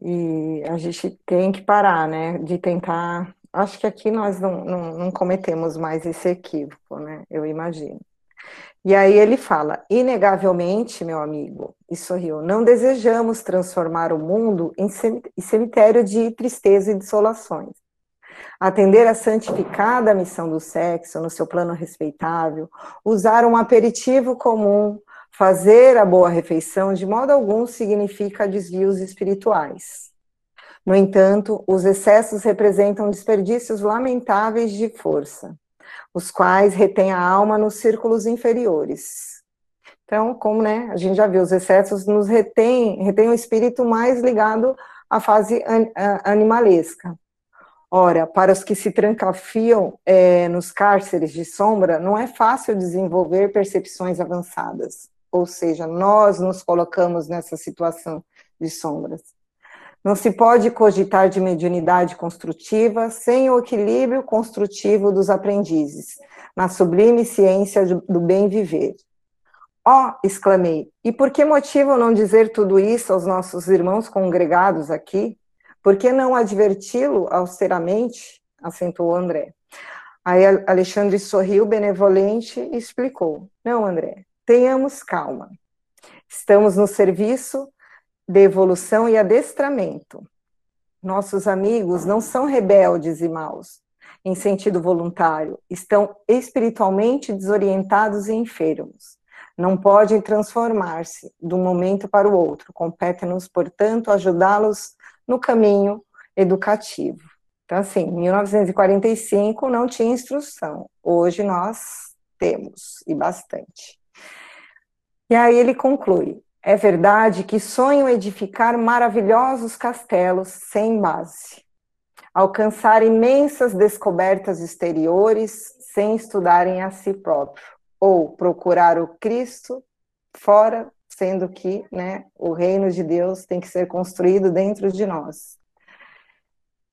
E a gente tem que parar, né, de tentar. Acho que aqui nós não, não, não cometemos mais esse equívoco, né? Eu imagino. E aí ele fala: inegavelmente, meu amigo, e sorriu, não desejamos transformar o mundo em cemitério de tristeza e desolações. Atender a santificada missão do sexo no seu plano respeitável, usar um aperitivo comum, Fazer a boa refeição de modo algum significa desvios espirituais. No entanto, os excessos representam desperdícios lamentáveis de força, os quais retêm a alma nos círculos inferiores. Então, como né, a gente já viu, os excessos nos retêm, retêm o espírito mais ligado à fase animalesca. Ora, para os que se trancafiam é, nos cárceres de sombra, não é fácil desenvolver percepções avançadas ou seja, nós nos colocamos nessa situação de sombras. Não se pode cogitar de mediunidade construtiva sem o equilíbrio construtivo dos aprendizes, na sublime ciência do bem viver. Ó, oh, exclamei, e por que motivo não dizer tudo isso aos nossos irmãos congregados aqui? Por que não adverti-lo austeramente? acentuou André. Aí Alexandre sorriu benevolente e explicou: Não, André, tenhamos calma. Estamos no serviço de evolução e adestramento. Nossos amigos não são rebeldes e maus, em sentido voluntário, estão espiritualmente desorientados e enfermos. Não podem transformar-se de um momento para o outro. Compete-nos, portanto, ajudá-los no caminho educativo. Então, assim, em 1945 não tinha instrução. Hoje nós temos, e bastante. E aí ele conclui: é verdade que sonham edificar maravilhosos castelos sem base, alcançar imensas descobertas exteriores sem estudarem a si próprio, ou procurar o Cristo fora, sendo que né, o reino de Deus tem que ser construído dentro de nós.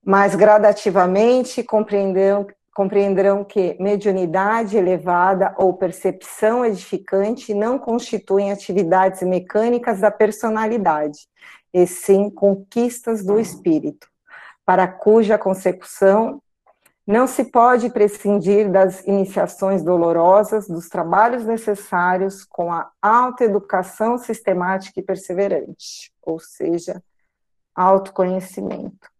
Mas gradativamente compreenderão, compreenderão que mediunidade elevada ou percepção edificante não constituem atividades mecânicas da personalidade, e sim conquistas do espírito, para cuja consecução não se pode prescindir das iniciações dolorosas, dos trabalhos necessários com a autoeducação sistemática e perseverante, ou seja, autoconhecimento.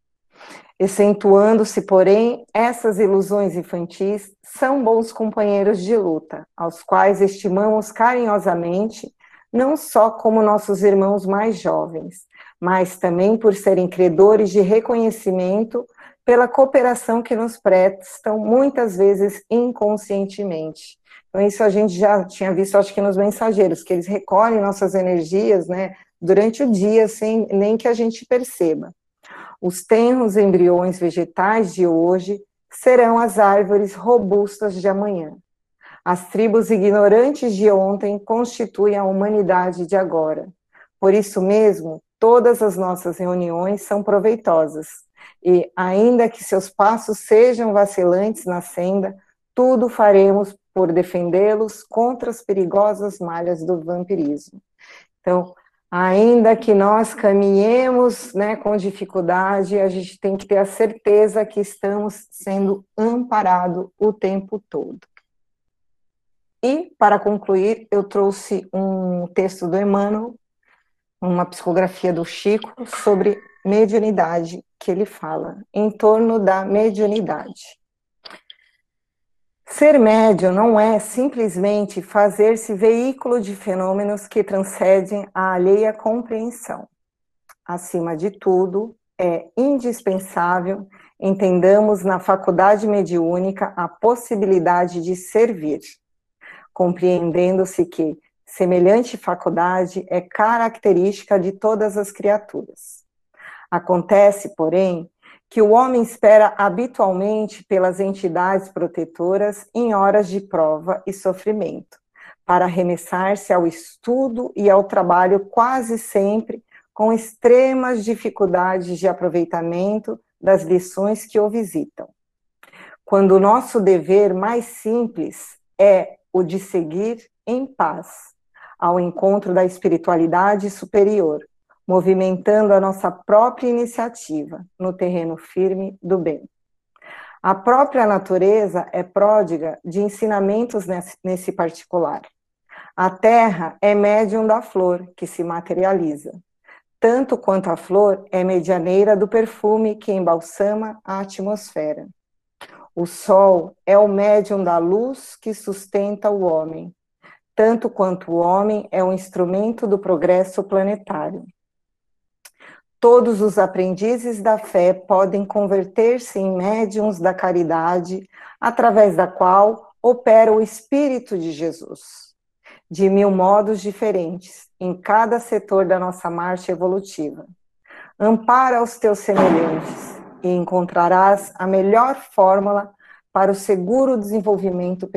Excentuando-se, porém, essas ilusões infantis são bons companheiros de luta, aos quais estimamos carinhosamente, não só como nossos irmãos mais jovens, mas também por serem credores de reconhecimento pela cooperação que nos prestam, muitas vezes inconscientemente. Então, isso a gente já tinha visto, acho que nos mensageiros, que eles recolhem nossas energias, né, durante o dia, sem nem que a gente perceba. Os tenros embriões vegetais de hoje serão as árvores robustas de amanhã. As tribos ignorantes de ontem constituem a humanidade de agora. Por isso mesmo, todas as nossas reuniões são proveitosas. E, ainda que seus passos sejam vacilantes na senda, tudo faremos por defendê-los contra as perigosas malhas do vampirismo. Então, ainda que nós caminhemos né, com dificuldade, a gente tem que ter a certeza que estamos sendo amparados o tempo todo. E, para concluir, eu trouxe um texto do Emmanuel, uma psicografia do Chico, sobre mediunidade, que ele fala em torno da mediunidade. Ser médium não é simplesmente fazer-se veículo de fenômenos que transcendem a alheia compreensão. Acima de tudo, é indispensável entendamos na faculdade mediúnica a possibilidade de servir, compreendendo-se que, Semelhante faculdade é característica de todas as criaturas. Acontece, porém, que o homem espera habitualmente pelas entidades protetoras em horas de prova e sofrimento, para arremessar-se ao estudo e ao trabalho quase sempre com extremas dificuldades de aproveitamento das lições que o visitam. Quando o nosso dever mais simples é o de seguir em paz ao encontro da espiritualidade superior, movimentando a nossa própria iniciativa no terreno firme do bem. A própria natureza é pródiga de ensinamentos nesse particular. A terra é médium da flor, que se materializa, tanto quanto a flor é medianeira do perfume que embalsama a atmosfera. O sol é o médium da luz que sustenta o homem, tanto quanto o homem é um instrumento do progresso planetário. Todos os aprendizes da fé podem converter-se em médiums da caridade, através da qual opera o Espírito de Jesus, de mil modos diferentes, em cada setor da nossa marcha evolutiva. Ampara os teus semelhantes e encontrarás a melhor fórmula para o seguro desenvolvimento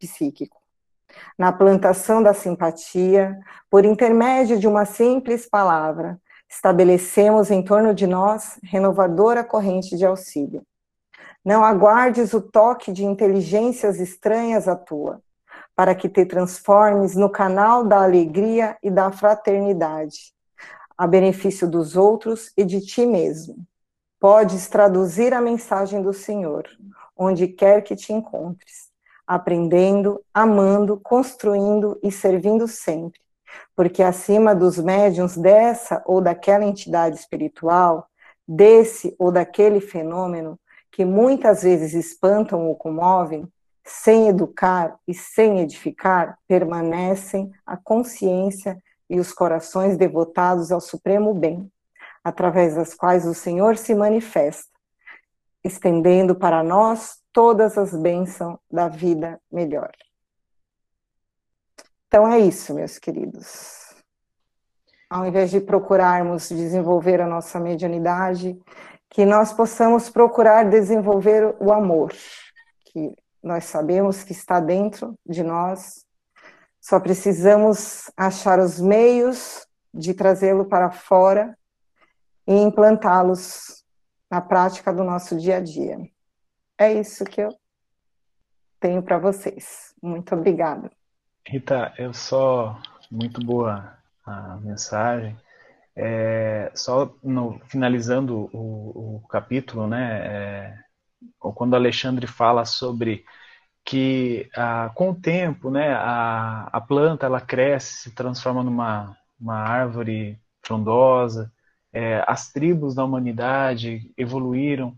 psíquico. Na plantação da simpatia, por intermédio de uma simples palavra, estabelecemos em torno de nós renovadora corrente de auxílio. Não aguardes o toque de inteligências estranhas à tua, para que te transformes no canal da alegria e da fraternidade, a benefício dos outros e de ti mesmo. Podes traduzir a mensagem do Senhor, onde quer que te encontres, aprendendo, amando, construindo e servindo sempre porque acima dos médiums dessa ou daquela entidade espiritual, desse ou daquele fenômeno, que muitas vezes espantam ou comovem, sem educar e sem edificar, permanecem a consciência e os corações devotados ao supremo bem, através das quais o Senhor se manifesta, estendendo para nós todas as bênçãos da vida melhor. Então é isso, meus queridos. Ao invés de procurarmos desenvolver a nossa mediunidade, que nós possamos procurar desenvolver o amor, que nós sabemos que está dentro de nós, só precisamos achar os meios de trazê-lo para fora e implantá-los na prática do nosso dia a dia. É isso que eu tenho para vocês. Muito obrigada. Rita, eu só. Muito boa a mensagem. É, só no, finalizando o, o, capítulo, né, é, quando Alexandre fala sobre que ah, com o tempo, né, a, a planta ela cresce, se transforma numa uma árvore frondosa, é, as tribos da humanidade evoluíram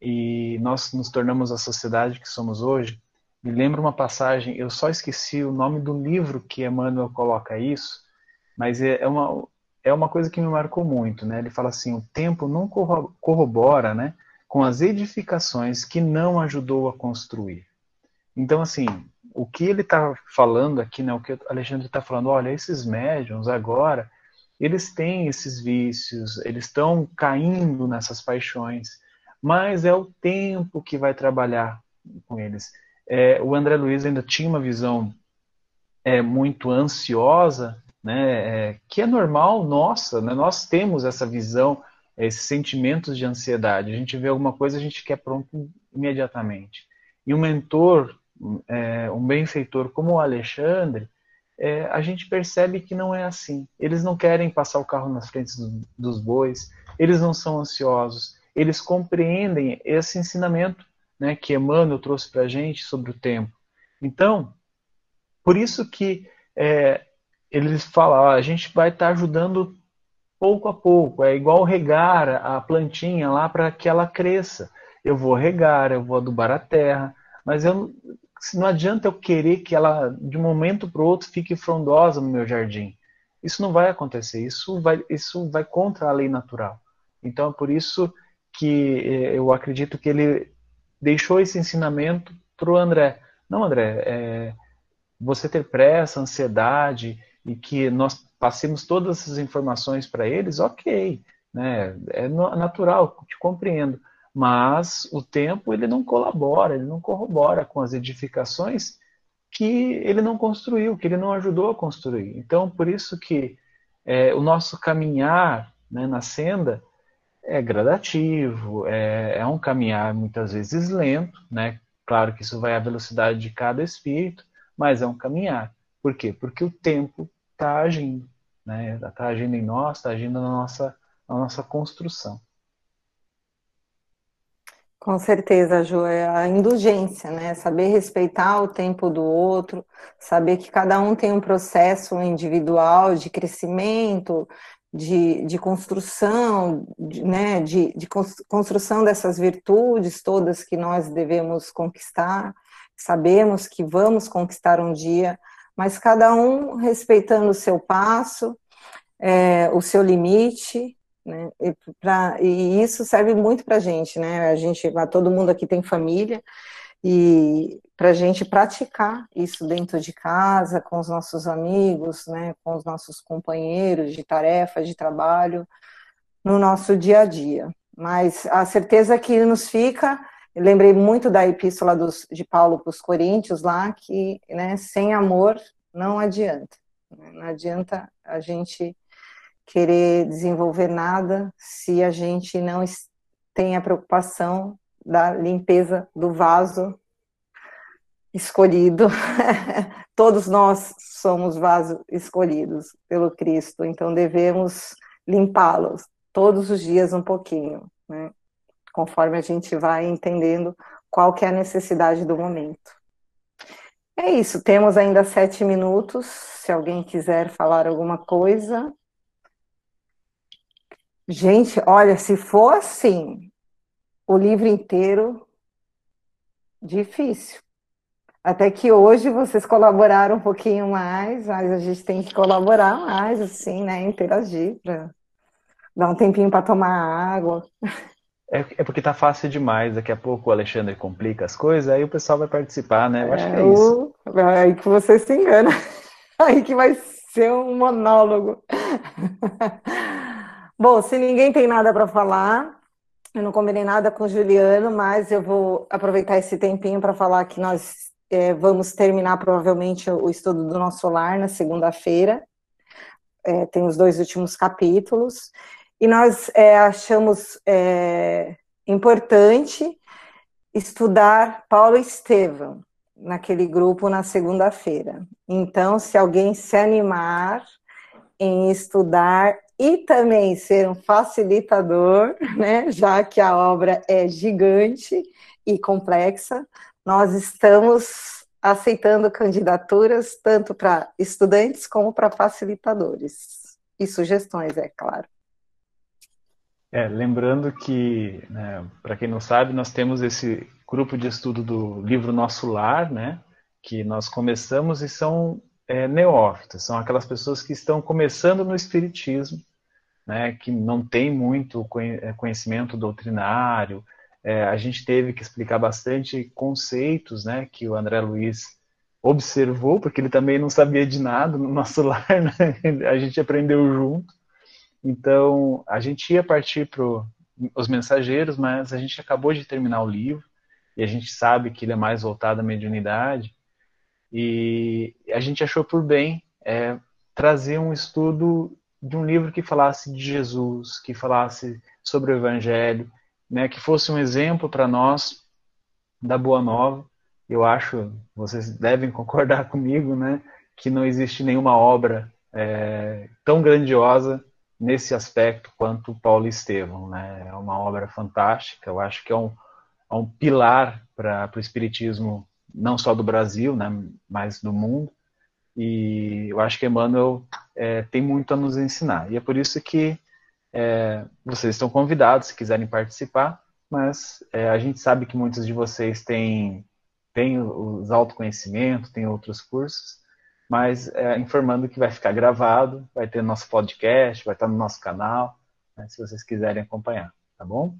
e nós nos tornamos a sociedade que somos hoje me lembra uma passagem, eu só esqueci o nome do livro que Emmanuel coloca isso, mas é, é uma, é uma coisa que me marcou muito, né? Ele fala assim, o tempo não corrobora, né, com as edificações que não ajudou a construir. Então, assim, o que ele está falando aqui, né, o que o Alexandre está falando, olha, esses médiums agora, eles têm esses vícios, eles estão caindo nessas paixões, mas é o tempo que vai trabalhar com eles é, o André Luiz ainda tinha uma visão é, muito ansiosa, né, é, que é normal nossa, né, nós temos essa visão, esses sentimentos de ansiedade. A gente vê alguma coisa, a gente quer pronto imediatamente. E um mentor, é, um benfeitor como o Alexandre, é, a gente percebe que não é assim. Eles não querem passar o carro nas frentes do, dos bois, eles não são ansiosos, eles compreendem esse ensinamento né, que Emmanuel trouxe para a gente sobre o tempo. Então, por isso que é, eles falam, a gente vai estar tá ajudando pouco a pouco, é igual regar a plantinha lá para que ela cresça. Eu vou regar, eu vou adubar a terra, mas eu, não adianta eu querer que ela, de um momento para o outro, fique frondosa no meu jardim. Isso não vai acontecer, isso vai, isso vai contra a lei natural. Então é por isso que é, eu acredito que ele deixou esse ensinamento para o André. Não, André, é, você ter pressa, ansiedade e que nós passemos todas essas informações para eles, ok, né? É natural, te compreendo. Mas o tempo ele não colabora, ele não corrobora com as edificações que ele não construiu, que ele não ajudou a construir. Então, por isso que é, o nosso caminhar né, na senda é gradativo, é, é, um caminhar muitas vezes lento, né? Claro que isso vai à velocidade de cada espírito, mas é um caminhar. Por quê? Porque o tempo está agindo, né? Está agindo em nós, está agindo na nossa, na nossa construção. Com certeza, Ju, é a indulgência, né? Saber respeitar o tempo do outro, saber que cada um tem um processo individual de crescimento, de, de construção, de, né? De, de construção dessas virtudes todas que nós devemos conquistar, sabemos que vamos conquistar um dia, mas cada um respeitando o seu passo, é, o seu limite, né? E, pra, e isso serve muito para a gente, né? A gente, todo mundo aqui tem família, e para a gente praticar isso dentro de casa, com os nossos amigos, né? Com os nossos companheiros de tarefa, de trabalho, no nosso dia a dia. Mas a certeza que nos fica lembrei muito da epístola dos, de Paulo para os Coríntios lá, que né, sem amor não adianta. Né? Não adianta a gente querer desenvolver nada se a gente não tem a preocupação da limpeza do vaso escolhido. Todos nós somos vasos escolhidos pelo Cristo, então devemos limpá-los todos os dias um pouquinho, né? conforme a gente vai entendendo qual que é a necessidade do momento. É isso, temos ainda sete minutos, se alguém quiser falar alguma coisa. Gente, olha, se for assim, o livro inteiro, difícil. Até que hoje vocês colaboraram um pouquinho mais, mas a gente tem que colaborar mais, assim, né? Interagir para dar um tempinho para tomar água. É, é, porque tá fácil demais. Daqui a pouco o Alexandre complica as coisas, aí o pessoal vai participar, né? Eu acho que é, é isso. O... Aí que você se engana. Aí que vai ser um monólogo. Bom, se ninguém tem nada para falar, eu não combinei nada com o Juliano, mas eu vou aproveitar esse tempinho para falar que nós é, vamos terminar provavelmente o estudo do nosso lar na segunda-feira. É, tem os dois últimos capítulos. E nós é, achamos é, importante estudar Paulo Estevam naquele grupo na segunda-feira. Então, se alguém se animar em estudar e também ser um facilitador, né, já que a obra é gigante e complexa, nós estamos aceitando candidaturas tanto para estudantes como para facilitadores. E sugestões, é claro. É, lembrando que, né, para quem não sabe, nós temos esse grupo de estudo do livro Nosso Lar, né, que nós começamos e são é, neófitas, são aquelas pessoas que estão começando no Espiritismo, né, que não tem muito é, conhecimento doutrinário. É, a gente teve que explicar bastante conceitos né, que o André Luiz observou, porque ele também não sabia de nada no nosso lar, né? a gente aprendeu junto. Então, a gente ia partir para os mensageiros, mas a gente acabou de terminar o livro e a gente sabe que ele é mais voltado à mediunidade. E a gente achou por bem é, trazer um estudo de um livro que falasse de Jesus, que falasse sobre o Evangelho, né, que fosse um exemplo para nós da Boa Nova. Eu acho, vocês devem concordar comigo, né, que não existe nenhuma obra é, tão grandiosa nesse aspecto quanto Paulo Estevão. Né? É uma obra fantástica, eu acho que é um, é um pilar para o Espiritismo, não só do Brasil, né, mas do mundo. E eu acho que Emmanuel é, tem muito a nos ensinar. E é por isso que é, vocês estão convidados, se quiserem participar, mas é, a gente sabe que muitos de vocês têm, têm os autoconhecimentos, têm outros cursos, mas é, informando que vai ficar gravado, vai ter nosso podcast, vai estar no nosso canal, né, se vocês quiserem acompanhar, tá bom?